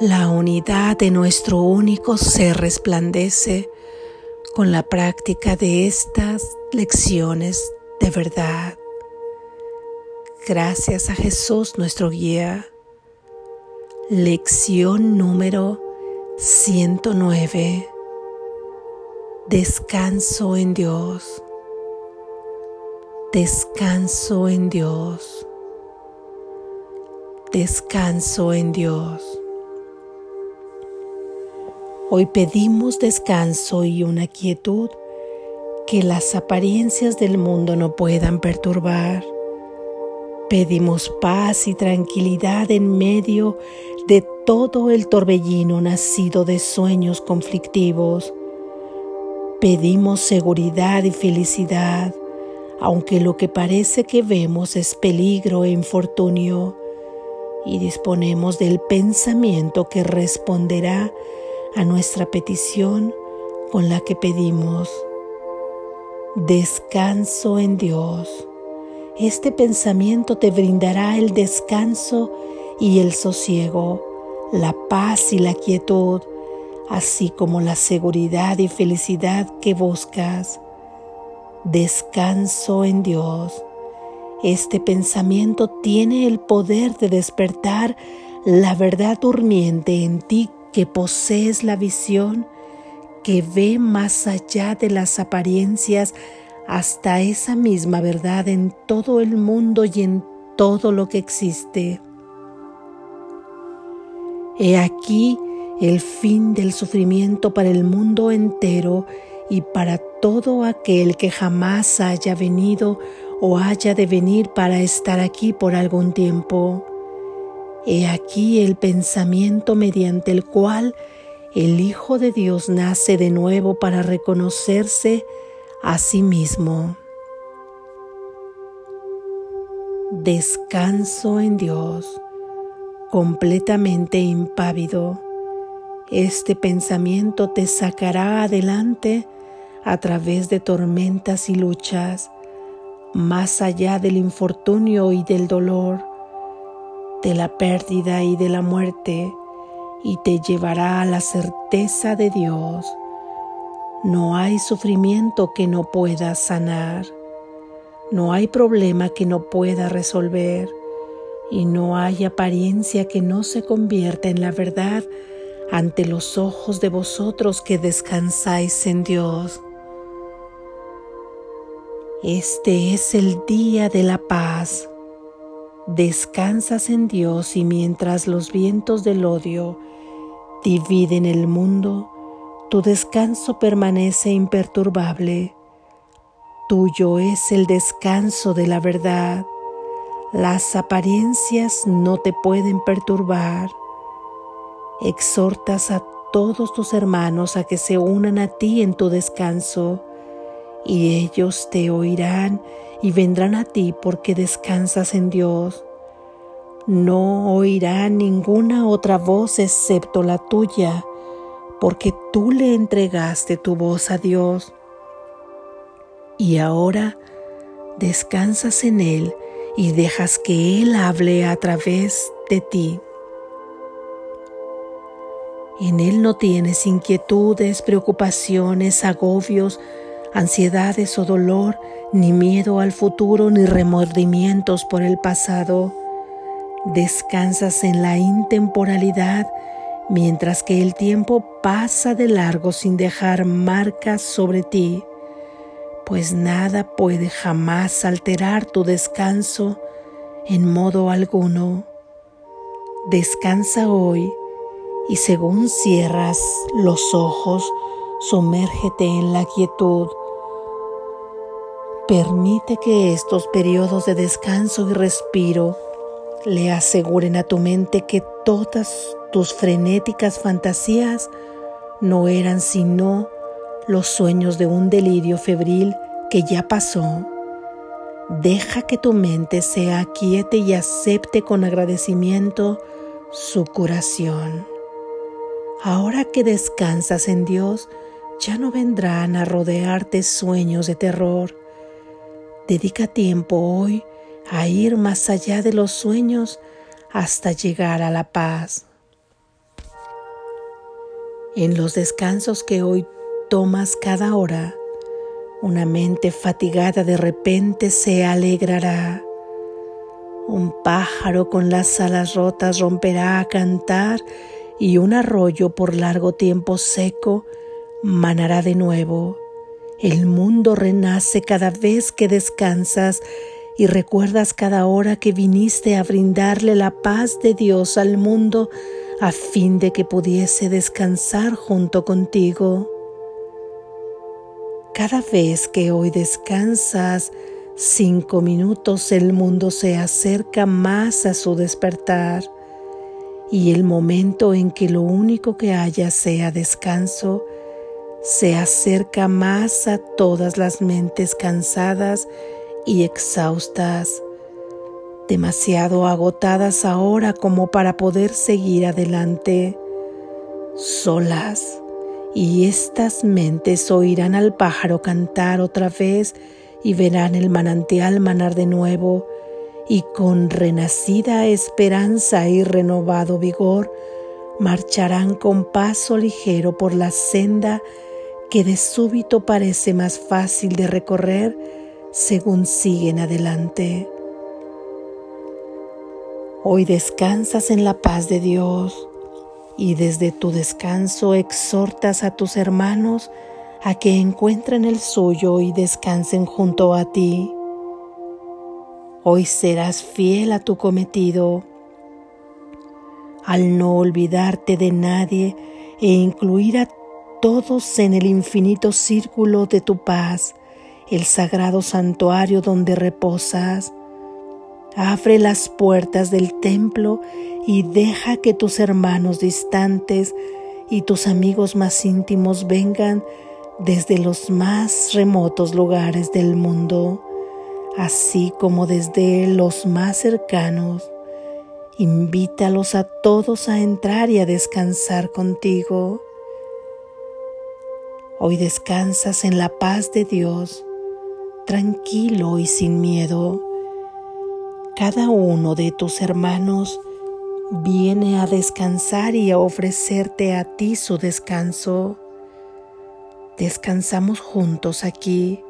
La unidad de nuestro único ser resplandece con la práctica de estas lecciones de verdad. Gracias a Jesús nuestro guía. Lección número 109. Descanso en Dios. Descanso en Dios. Descanso en Dios. Hoy pedimos descanso y una quietud que las apariencias del mundo no puedan perturbar. Pedimos paz y tranquilidad en medio de todo el torbellino nacido de sueños conflictivos. Pedimos seguridad y felicidad, aunque lo que parece que vemos es peligro e infortunio, y disponemos del pensamiento que responderá a nuestra petición con la que pedimos. Descanso en Dios. Este pensamiento te brindará el descanso y el sosiego, la paz y la quietud, así como la seguridad y felicidad que buscas. Descanso en Dios. Este pensamiento tiene el poder de despertar la verdad durmiente en ti que posees la visión que ve más allá de las apariencias hasta esa misma verdad en todo el mundo y en todo lo que existe. He aquí el fin del sufrimiento para el mundo entero y para todo aquel que jamás haya venido o haya de venir para estar aquí por algún tiempo. He aquí el pensamiento mediante el cual el Hijo de Dios nace de nuevo para reconocerse a sí mismo. Descanso en Dios, completamente impávido. Este pensamiento te sacará adelante a través de tormentas y luchas, más allá del infortunio y del dolor de la pérdida y de la muerte y te llevará a la certeza de Dios. No hay sufrimiento que no pueda sanar, no hay problema que no pueda resolver y no hay apariencia que no se convierta en la verdad ante los ojos de vosotros que descansáis en Dios. Este es el día de la paz descansas en Dios y mientras los vientos del odio dividen el mundo, tu descanso permanece imperturbable. Tuyo es el descanso de la verdad. Las apariencias no te pueden perturbar. Exhortas a todos tus hermanos a que se unan a ti en tu descanso, y ellos te oirán y vendrán a ti porque descansas en Dios. No oirán ninguna otra voz excepto la tuya, porque tú le entregaste tu voz a Dios. Y ahora descansas en Él y dejas que Él hable a través de ti. En Él no tienes inquietudes, preocupaciones, agobios, ansiedades o dolor, ni miedo al futuro, ni remordimientos por el pasado. Descansas en la intemporalidad mientras que el tiempo pasa de largo sin dejar marcas sobre ti, pues nada puede jamás alterar tu descanso en modo alguno. Descansa hoy y según cierras los ojos, sumérgete en la quietud Permite que estos periodos de descanso y respiro le aseguren a tu mente que todas tus frenéticas fantasías no eran sino los sueños de un delirio febril que ya pasó. Deja que tu mente sea quieta y acepte con agradecimiento su curación. Ahora que descansas en Dios, ya no vendrán a rodearte sueños de terror Dedica tiempo hoy a ir más allá de los sueños hasta llegar a la paz. En los descansos que hoy tomas cada hora, una mente fatigada de repente se alegrará. Un pájaro con las alas rotas romperá a cantar y un arroyo por largo tiempo seco manará de nuevo. El mundo renace cada vez que descansas y recuerdas cada hora que viniste a brindarle la paz de Dios al mundo a fin de que pudiese descansar junto contigo. Cada vez que hoy descansas cinco minutos el mundo se acerca más a su despertar y el momento en que lo único que haya sea descanso se acerca más a todas las mentes cansadas y exhaustas, demasiado agotadas ahora como para poder seguir adelante, solas, y estas mentes oirán al pájaro cantar otra vez y verán el manantial manar de nuevo, y con renacida esperanza y renovado vigor, marcharán con paso ligero por la senda que de súbito parece más fácil de recorrer según siguen adelante. Hoy descansas en la paz de Dios y desde tu descanso exhortas a tus hermanos a que encuentren el suyo y descansen junto a ti. Hoy serás fiel a tu cometido al no olvidarte de nadie e incluir a todos en el infinito círculo de tu paz el sagrado santuario donde reposas. Abre las puertas del templo y deja que tus hermanos distantes y tus amigos más íntimos vengan desde los más remotos lugares del mundo, así como desde los más cercanos. Invítalos a todos a entrar y a descansar contigo. Hoy descansas en la paz de Dios tranquilo y sin miedo. Cada uno de tus hermanos viene a descansar y a ofrecerte a ti su descanso. Descansamos juntos aquí,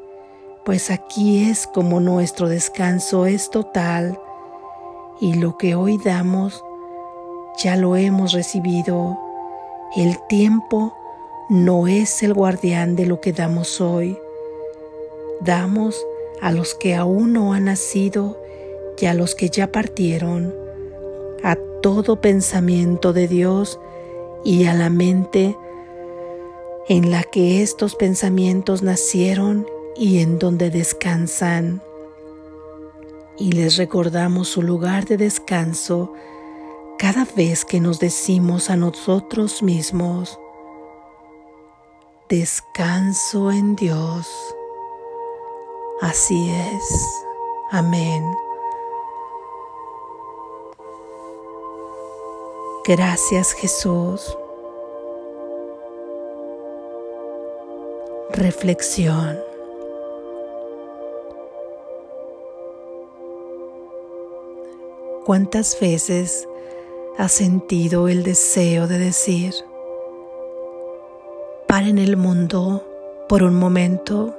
pues aquí es como nuestro descanso es total y lo que hoy damos ya lo hemos recibido. El tiempo no es el guardián de lo que damos hoy damos a los que aún no han nacido y a los que ya partieron, a todo pensamiento de Dios y a la mente en la que estos pensamientos nacieron y en donde descansan. Y les recordamos su lugar de descanso cada vez que nos decimos a nosotros mismos, descanso en Dios. Así es. Amén. Gracias Jesús. Reflexión. ¿Cuántas veces has sentido el deseo de decir, en el mundo por un momento?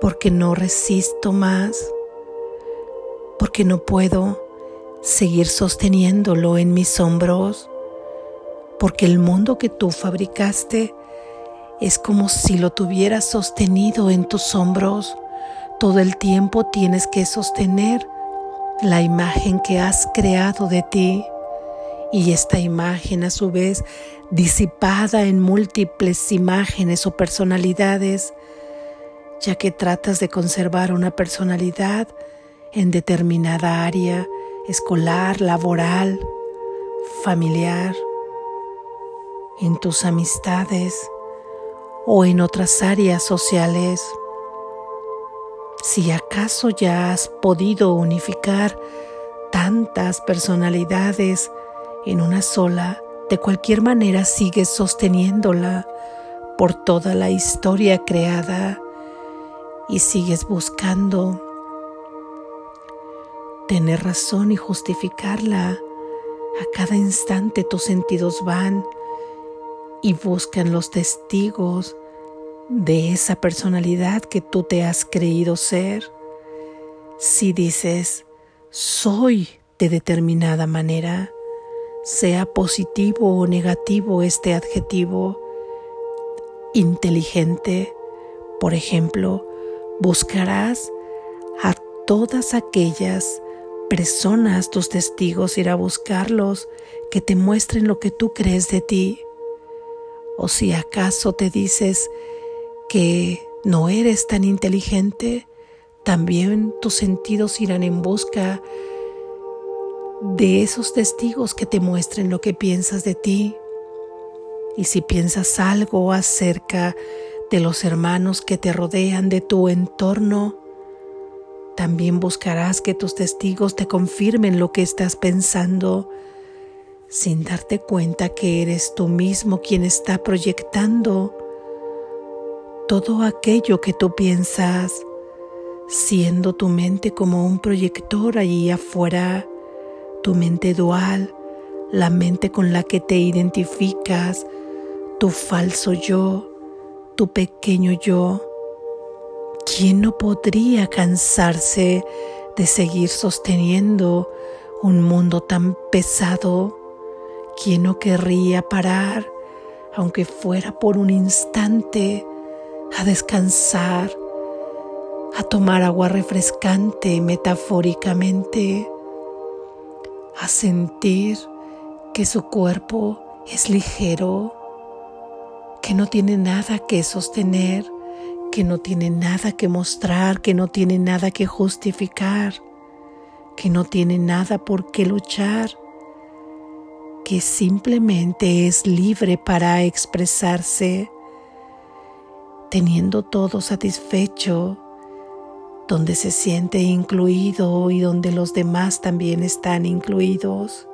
porque no resisto más, porque no puedo seguir sosteniéndolo en mis hombros, porque el mundo que tú fabricaste es como si lo tuvieras sostenido en tus hombros. Todo el tiempo tienes que sostener la imagen que has creado de ti y esta imagen a su vez disipada en múltiples imágenes o personalidades ya que tratas de conservar una personalidad en determinada área escolar, laboral, familiar, en tus amistades o en otras áreas sociales. Si acaso ya has podido unificar tantas personalidades en una sola, de cualquier manera sigues sosteniéndola por toda la historia creada y sigues buscando tener razón y justificarla, a cada instante tus sentidos van y buscan los testigos de esa personalidad que tú te has creído ser. Si dices, soy de determinada manera, sea positivo o negativo este adjetivo, inteligente, por ejemplo, buscarás a todas aquellas personas, tus testigos, ir a buscarlos, que te muestren lo que tú crees de ti. O si acaso te dices que no eres tan inteligente, también tus sentidos irán en busca de esos testigos que te muestren lo que piensas de ti. Y si piensas algo acerca de los hermanos que te rodean, de tu entorno, también buscarás que tus testigos te confirmen lo que estás pensando sin darte cuenta que eres tú mismo quien está proyectando todo aquello que tú piensas, siendo tu mente como un proyector allí afuera, tu mente dual, la mente con la que te identificas, tu falso yo, tu pequeño yo ¿Quién no podría cansarse de seguir sosteniendo un mundo tan pesado? ¿Quién no querría parar, aunque fuera por un instante, a descansar, a tomar agua refrescante metafóricamente, a sentir que su cuerpo es ligero, que no tiene nada que sostener? que no tiene nada que mostrar, que no tiene nada que justificar, que no tiene nada por qué luchar, que simplemente es libre para expresarse, teniendo todo satisfecho, donde se siente incluido y donde los demás también están incluidos,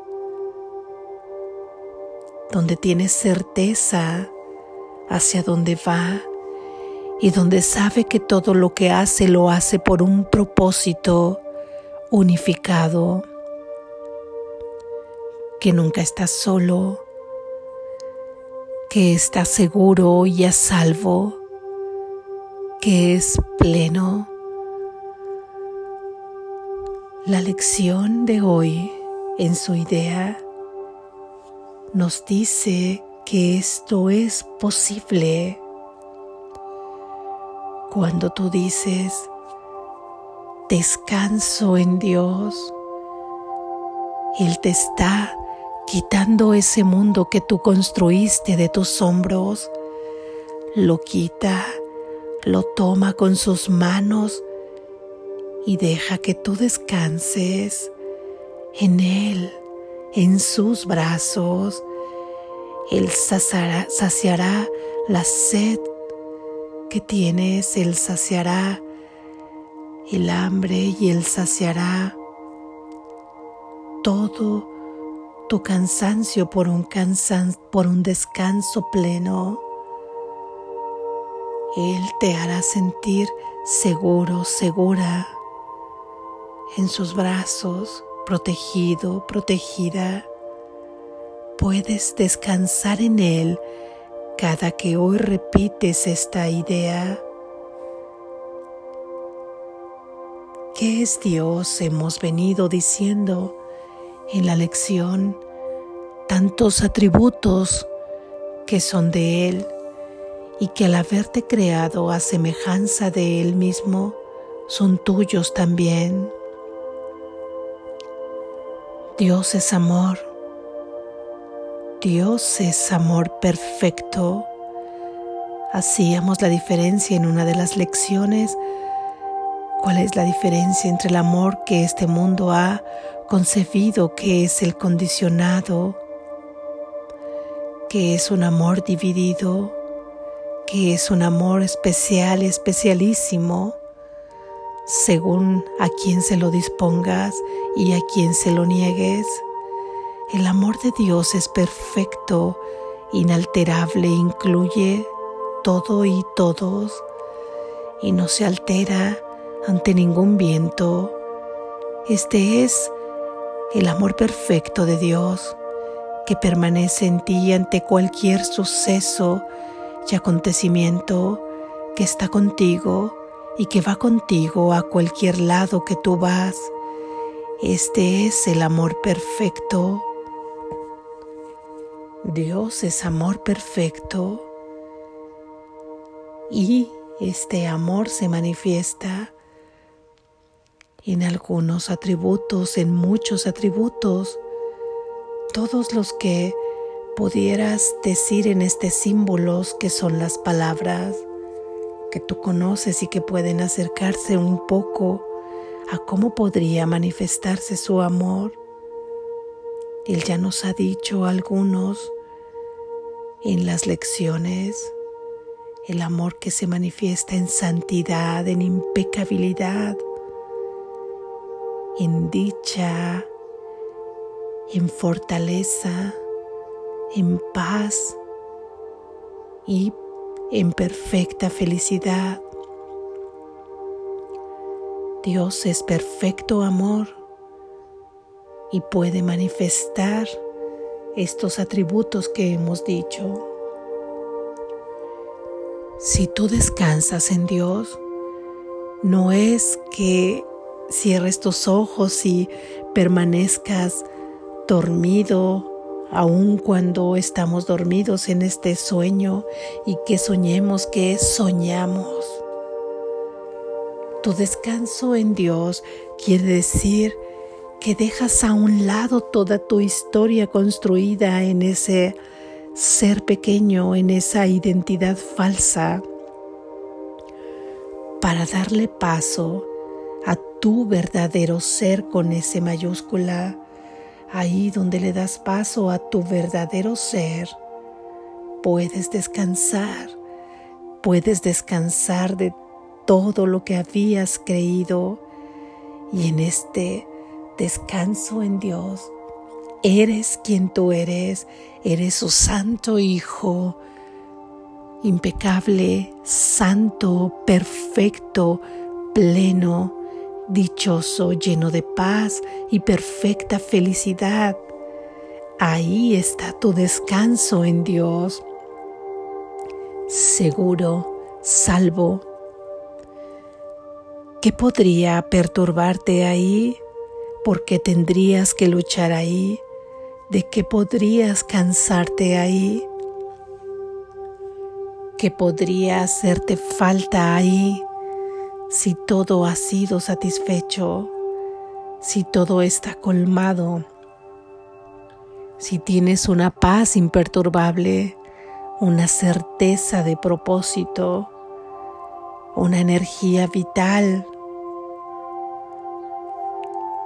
donde tiene certeza hacia dónde va y donde sabe que todo lo que hace lo hace por un propósito unificado, que nunca está solo, que está seguro y a salvo, que es pleno. La lección de hoy en su idea nos dice que esto es posible cuando tú dices, descanso en Dios, Él te está quitando ese mundo que tú construiste de tus hombros, lo quita, lo toma con sus manos y deja que tú descanses en Él, en sus brazos. Él saciará, la sed que tienes, Él saciará el hambre y Él saciará todo tu cansancio por un, por un descanso pleno. Él te hará sentir seguro, segura en sus brazos, protegido, protegida. Puedes descansar en Él cada que hoy repites esta idea. ¿Qué es Dios? Hemos venido diciendo en la lección tantos atributos que son de Él y que al haberte creado a semejanza de Él mismo son tuyos también. Dios es amor. Dios es amor perfecto. Hacíamos la diferencia en una de las lecciones. ¿Cuál es la diferencia entre el amor que este mundo ha concebido, que es el condicionado, que es un amor dividido, que es un amor especial, especialísimo, según a quien se lo dispongas y a quien se lo niegues? El amor de Dios es perfecto, inalterable, incluye todo y todos y no se altera ante ningún viento. Este es el amor perfecto de Dios que permanece en ti ante cualquier suceso y acontecimiento que está contigo y que va contigo a cualquier lado que tú vas. Este es el amor perfecto. Dios es amor perfecto y este amor se manifiesta en algunos atributos, en muchos atributos, todos los que pudieras decir en este símbolos que son las palabras que tú conoces y que pueden acercarse un poco a cómo podría manifestarse su amor. Él ya nos ha dicho algunos en las lecciones el amor que se manifiesta en santidad, en impecabilidad, en dicha, en fortaleza, en paz y en perfecta felicidad. Dios es perfecto amor y puede manifestar estos atributos que hemos dicho. Si tú descansas en Dios, no es que cierres tus ojos y permanezcas dormido aun cuando estamos dormidos en este sueño y que soñemos que soñamos. Tu descanso en Dios quiere decir que dejas a un lado toda tu historia construida en ese ser pequeño, en esa identidad falsa, para darle paso a tu verdadero ser con ese mayúscula, ahí donde le das paso a tu verdadero ser, puedes descansar, puedes descansar de todo lo que habías creído y en este descanso en Dios. Eres quien tú eres, eres su santo Hijo, impecable, santo, perfecto, pleno, dichoso, lleno de paz y perfecta felicidad. Ahí está tu descanso en Dios, seguro, salvo. ¿Qué podría perturbarte ahí? ¿Por qué tendrías que luchar ahí? ¿De qué podrías cansarte ahí? ¿Qué podría hacerte falta ahí si todo ha sido satisfecho? Si todo está colmado? Si tienes una paz imperturbable, una certeza de propósito, una energía vital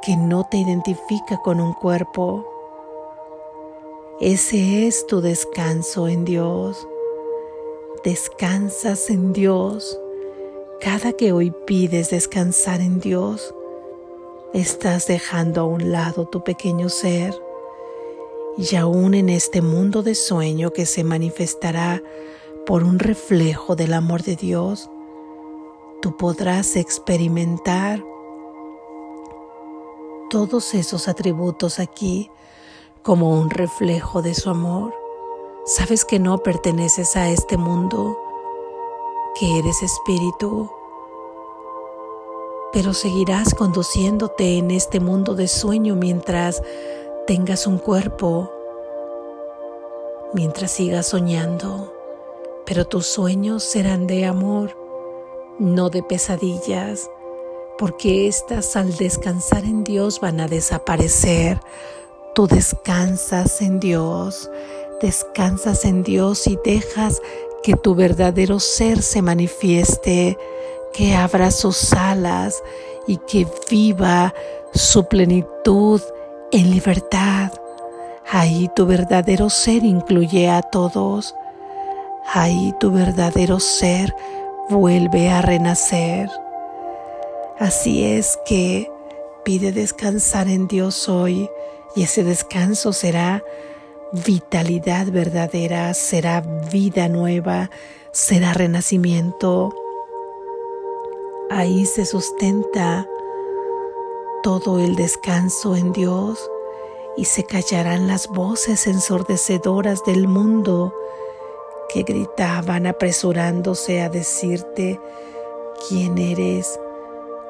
que no te identifica con un cuerpo. Ese es tu descanso en Dios. Descansas en Dios. Cada que hoy pides descansar en Dios, estás dejando a un lado tu pequeño ser y aún en este mundo de sueño que se manifestará por un reflejo del amor de Dios, tú podrás experimentar todos esos atributos aquí como un reflejo de su amor. Sabes que no perteneces a este mundo, que eres espíritu, pero seguirás conduciéndote en este mundo de sueño mientras tengas un cuerpo, mientras sigas soñando, pero tus sueños serán de amor, no de pesadillas porque éstas al descansar en Dios van a desaparecer. Tú descansas en Dios, descansas en Dios y dejas que tu verdadero ser se manifieste, que abra sus alas y que viva su plenitud en libertad. Ahí tu verdadero ser incluye a todos. Ahí tu verdadero ser vuelve a renacer. Así es que pide descansar en Dios hoy y ese descanso será vitalidad verdadera, será vida nueva, será renacimiento. Ahí se sustenta todo el descanso en Dios y se callarán las voces ensordecedoras del mundo que gritaban apresurándose a decirte quién eres,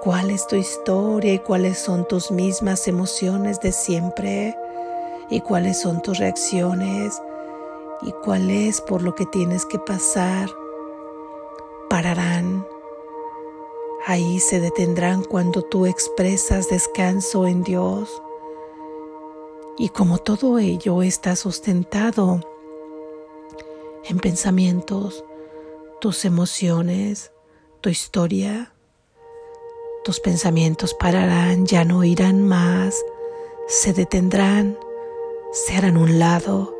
cuál es tu historia y cuáles son tus mismas emociones de siempre y cuáles son tus reacciones y cuál es por lo que tienes que pasar. Pararán. Ahí se detendrán cuando tú expresas descanso en Dios. Y como todo ello está sustentado en pensamientos, tus emociones, tu historia, tus pensamientos pararán, ya no irán más, se detendrán, se harán un lado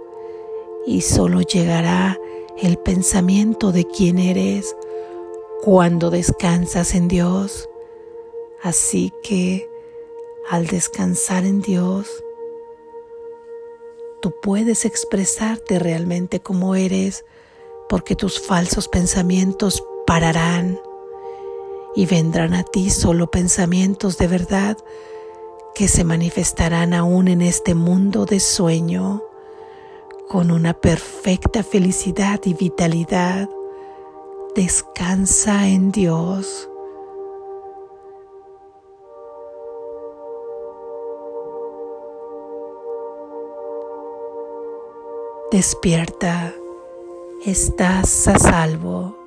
y solo llegará el pensamiento de quién eres cuando descansas en Dios. Así que al descansar en Dios, tú puedes expresarte realmente como eres porque tus falsos pensamientos pararán y vendrán a ti solo pensamientos de verdad que se manifestarán aún en este mundo de sueño con una perfecta felicidad y vitalidad. Descansa en Dios. Despierta, estás a salvo.